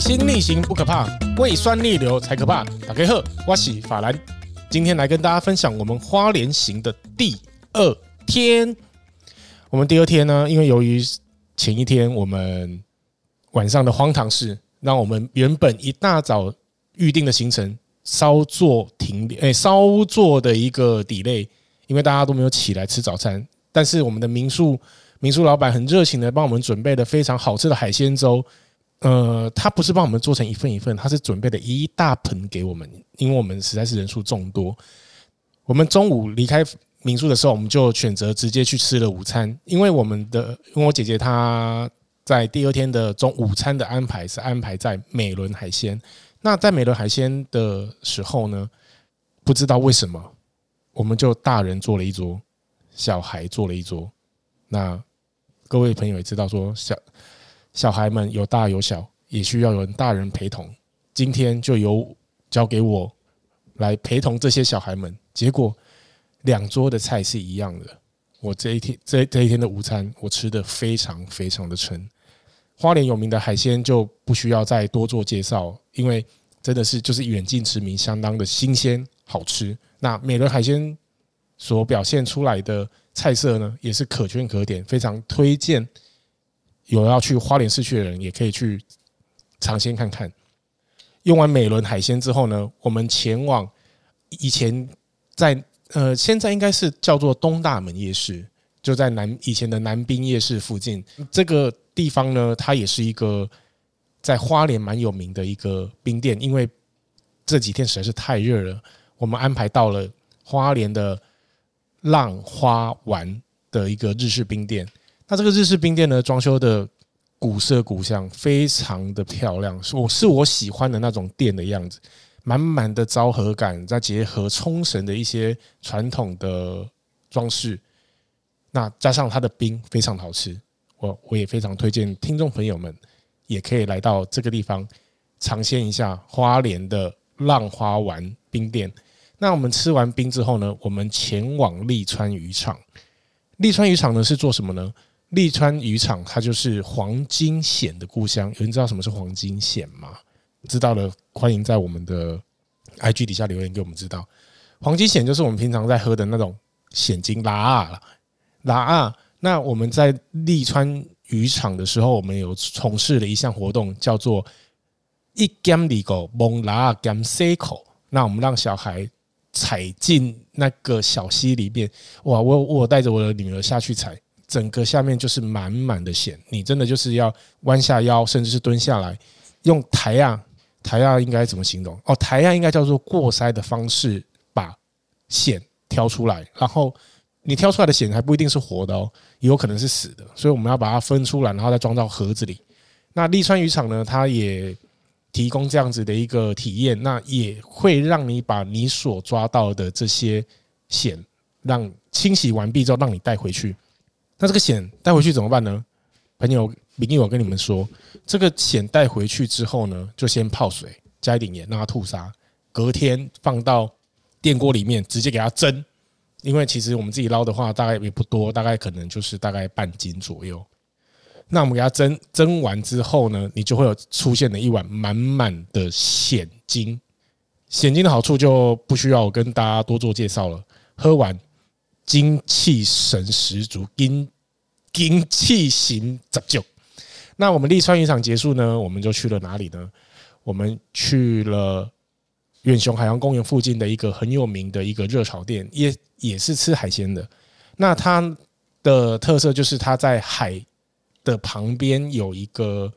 水星逆行不可怕，胃酸逆流才可怕。打开喝，我是法兰，今天来跟大家分享我们花莲行的第二天。我们第二天呢，因为由于前一天我们晚上的荒唐事，让我们原本一大早预定的行程稍作停，诶，稍作的一个 delay，因为大家都没有起来吃早餐。但是我们的民宿民宿老板很热情的帮我们准备了非常好吃的海鲜粥。呃，他不是帮我们做成一份一份，他是准备了一大盆给我们，因为我们实在是人数众多。我们中午离开民宿的时候，我们就选择直接去吃了午餐，因为我们的因为我姐姐她在第二天的中午餐的安排是安排在美伦海鲜。那在美伦海鲜的时候呢，不知道为什么，我们就大人坐了一桌，小孩坐了一桌。那各位朋友也知道说小。小孩们有大有小，也需要有人大人陪同。今天就由交给我来陪同这些小孩们。结果两桌的菜是一样的。我这一天这这一天的午餐，我吃得非常非常的撑。花莲有名的海鲜就不需要再多做介绍，因为真的是就是远近驰名，相当的新鲜好吃。那美仑海鲜所表现出来的菜色呢，也是可圈可点，非常推荐。有要去花莲市区的人，也可以去尝鲜看看。用完美伦海鲜之后呢，我们前往以前在呃，现在应该是叫做东大门夜市，就在南以前的南滨夜市附近。这个地方呢，它也是一个在花莲蛮有名的一个冰店，因为这几天实在是太热了，我们安排到了花莲的浪花丸的一个日式冰店。那这个日式冰店呢，装修的古色古香，非常的漂亮，是我是我喜欢的那种店的样子，满满的昭和感，再结合冲绳的一些传统的装饰，那加上它的冰非常好吃，我我也非常推荐听众朋友们也可以来到这个地方尝鲜一下花莲的浪花丸冰店。那我们吃完冰之后呢，我们前往利川渔场。利川渔场呢是做什么呢？利川渔场，它就是黄金蚬的故乡。有人知道什么是黄金蚬吗？知道了，欢迎在我们的 IG 底下留言给我们知道。黄金蚬就是我们平常在喝的那种蚬精拉啊啦拉啊。那我们在利川渔场的时候，我们有从事了一项活动，叫做一兼里狗蒙拉兼塞口。那我们让小孩踩进那个小溪里面，哇！我我带着我的女儿下去踩。整个下面就是满满的蚬，你真的就是要弯下腰，甚至是蹲下来，用抬压抬压，应该怎么形容？哦，抬压应该叫做过筛的方式把蚬挑出来，然后你挑出来的蚬还不一定是活的哦，也有可能是死的，所以我们要把它分出来，然后再装到盒子里。那利川渔场呢，它也提供这样子的一个体验，那也会让你把你所抓到的这些蚬，让清洗完毕之后，让你带回去。那这个蚬带回去怎么办呢？朋友，明义我跟你们说，这个蚬带回去之后呢，就先泡水，加一点盐，让它吐沙，隔天放到电锅里面，直接给它蒸。因为其实我们自己捞的话，大概也不多，大概可能就是大概半斤左右。那我们给它蒸，蒸完之后呢，你就会有出现了一碗满满的蚬精。蚬精的好处就不需要我跟大家多做介绍了，喝完。精气神十足，精精气神十足。那我们立川渔场结束呢，我们就去了哪里呢？我们去了远雄海洋公园附近的一个很有名的一个热炒店，也也是吃海鲜的。那它的特色就是它在海的旁边有一个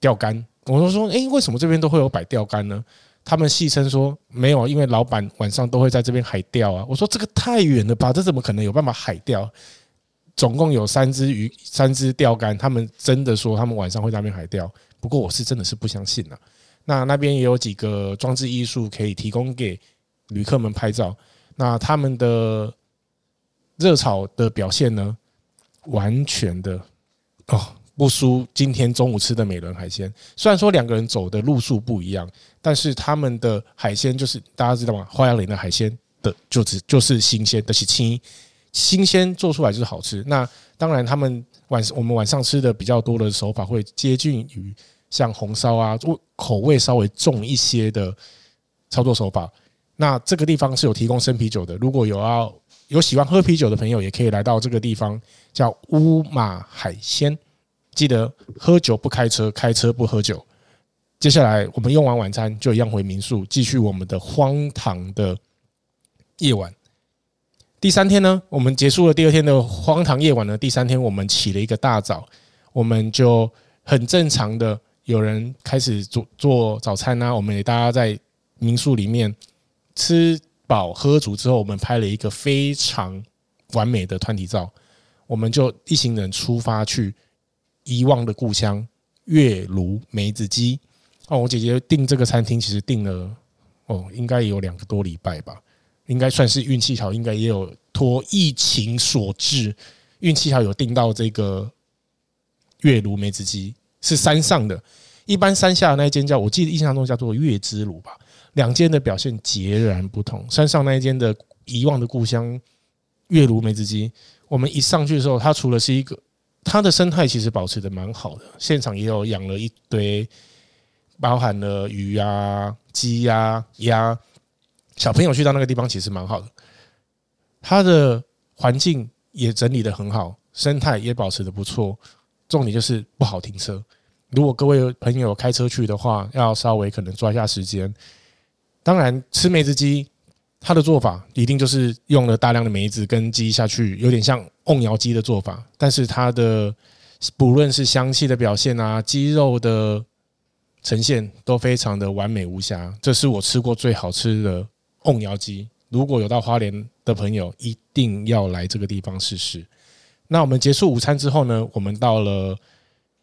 钓竿。我就说，诶，为什么这边都会有摆钓竿呢？他们戏称说没有，因为老板晚上都会在这边海钓啊。我说这个太远了吧，这怎么可能有办法海钓？总共有三只鱼，三只钓竿。他们真的说他们晚上会在那边海钓，不过我是真的是不相信了。那那边也有几个装置艺术可以提供给旅客们拍照。那他们的热炒的表现呢，完全的哦。不输今天中午吃的美伦海鲜，虽然说两个人走的路数不一样，但是他们的海鲜就是大家知道吗？花样林的海鲜的就只就是新鲜的是轻，新鲜做出来就是好吃。那当然他们晚我们晚上吃的比较多的手法会接近于像红烧啊，口味稍微重一些的操作手法。那这个地方是有提供生啤酒的，如果有要有喜欢喝啤酒的朋友，也可以来到这个地方，叫乌马海鲜。记得喝酒不开车，开车不喝酒。接下来我们用完晚餐，就一样回民宿，继续我们的荒唐的夜晚。第三天呢，我们结束了第二天的荒唐夜晚呢。第三天我们起了一个大早，我们就很正常的有人开始做做早餐呐、啊。我们也大家在民宿里面吃饱喝足之后，我们拍了一个非常完美的团体照。我们就一行人出发去遗忘的故乡月芦梅子鸡。哦，我姐姐订这个餐厅其实订了哦，应该也有两个多礼拜吧，应该算是运气好，应该也有托疫情所致，运气好有订到这个月芦梅子鸡，是山上的，一般山下的那一间叫，我记得印象中叫做月之庐吧，两间的表现截然不同，山上那一间的遗忘的故乡月芦梅子鸡，我们一上去的时候，它除了是一个，它的生态其实保持的蛮好的，现场也有养了一堆。包含了鱼啊、鸡呀、鸭，小朋友去到那个地方其实蛮好的，它的环境也整理的很好，生态也保持的不错。重点就是不好停车，如果各位朋友开车去的话，要稍微可能抓一下时间。当然，吃梅子鸡，它的做法一定就是用了大量的梅子跟鸡下去，有点像瓮窑鸡的做法，但是它的不论是香气的表现啊，鸡肉的。呈现都非常的完美无瑕，这是我吃过最好吃的瓮窑鸡。如果有到花莲的朋友，一定要来这个地方试试。那我们结束午餐之后呢，我们到了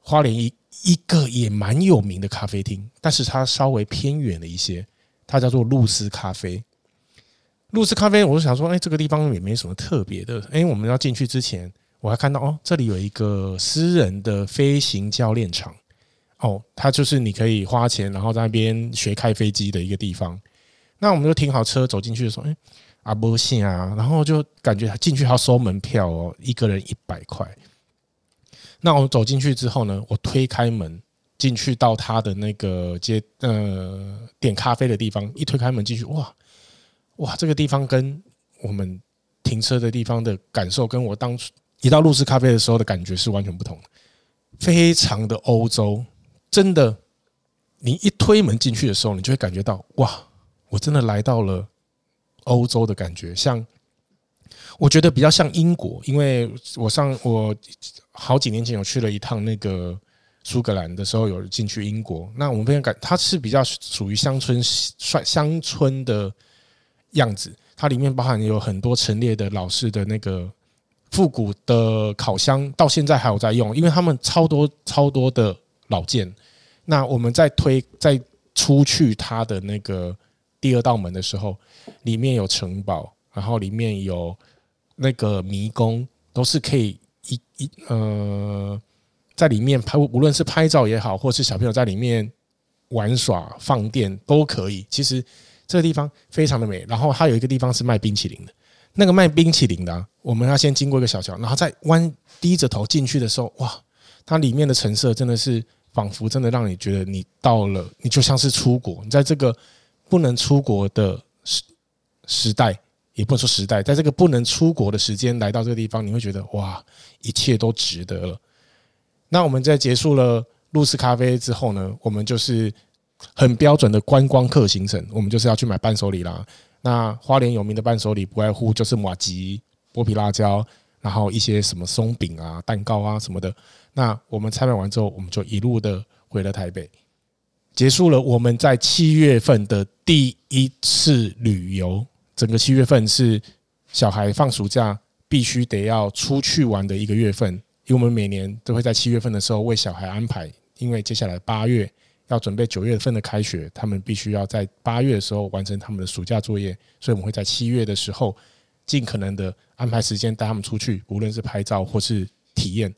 花莲一一个也蛮有名的咖啡厅，但是它稍微偏远了一些，它叫做露丝咖啡。露丝咖啡，我就想说，哎，这个地方也没什么特别的。哎，我们要进去之前，我还看到哦，这里有一个私人的飞行教练场。哦，它就是你可以花钱，然后在那边学开飞机的一个地方。那我们就停好车走进去的时候，哎，阿波信啊，然后就感觉进去要收门票哦，一个人一百块。那我们走进去之后呢，我推开门进去到他的那个接呃点咖啡的地方，一推开门进去，哇哇，这个地方跟我们停车的地方的感受，跟我当初一到露丝咖啡的时候的感觉是完全不同的，非常的欧洲。真的，你一推门进去的时候，你就会感觉到哇，我真的来到了欧洲的感觉。像我觉得比较像英国，因为我上我好几年前有去了一趟那个苏格兰的时候，有进去英国。那我们非常感，它是比较属于乡村帅乡村的样子。它里面包含有很多陈列的老式的那个复古的烤箱，到现在还有在用，因为他们超多超多的。老件，那我们在推在出去它的那个第二道门的时候，里面有城堡，然后里面有那个迷宫，都是可以一一呃，在里面拍，无论是拍照也好，或是小朋友在里面玩耍放电都可以。其实这个地方非常的美。然后它有一个地方是卖冰淇淋的，那个卖冰淇淋的啊，我们要先经过一个小桥，然后再弯低着头进去的时候，哇，它里面的陈设真的是。仿佛真的让你觉得你到了，你就像是出国。你在这个不能出国的时时代，也不能说时代，在这个不能出国的时间来到这个地方，你会觉得哇，一切都值得了。那我们在结束了露丝咖啡之后呢，我们就是很标准的观光客行程，我们就是要去买伴手礼啦。那花莲有名的伴手礼不外乎就是麻吉、剥皮辣椒，然后一些什么松饼啊、蛋糕啊什么的。那我们采买完之后，我们就一路的回了台北，结束了我们在七月份的第一次旅游。整个七月份是小孩放暑假必须得要出去玩的一个月份，因为我们每年都会在七月份的时候为小孩安排，因为接下来八月要准备九月份的开学，他们必须要在八月的时候完成他们的暑假作业，所以我们会在七月的时候尽可能的安排时间带他们出去，无论是拍照或是体验。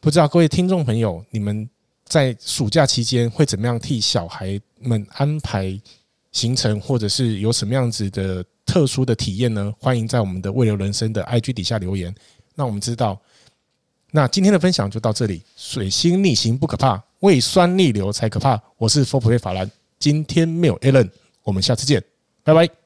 不知道各位听众朋友，你们在暑假期间会怎么样替小孩们安排行程，或者是有什么样子的特殊的体验呢？欢迎在我们的未留人生的 IG 底下留言。那我们知道，那今天的分享就到这里。水星逆行不可怕，胃酸逆流才可怕。我是傅普瑞法兰，今天没有 Alan，我们下次见，拜拜。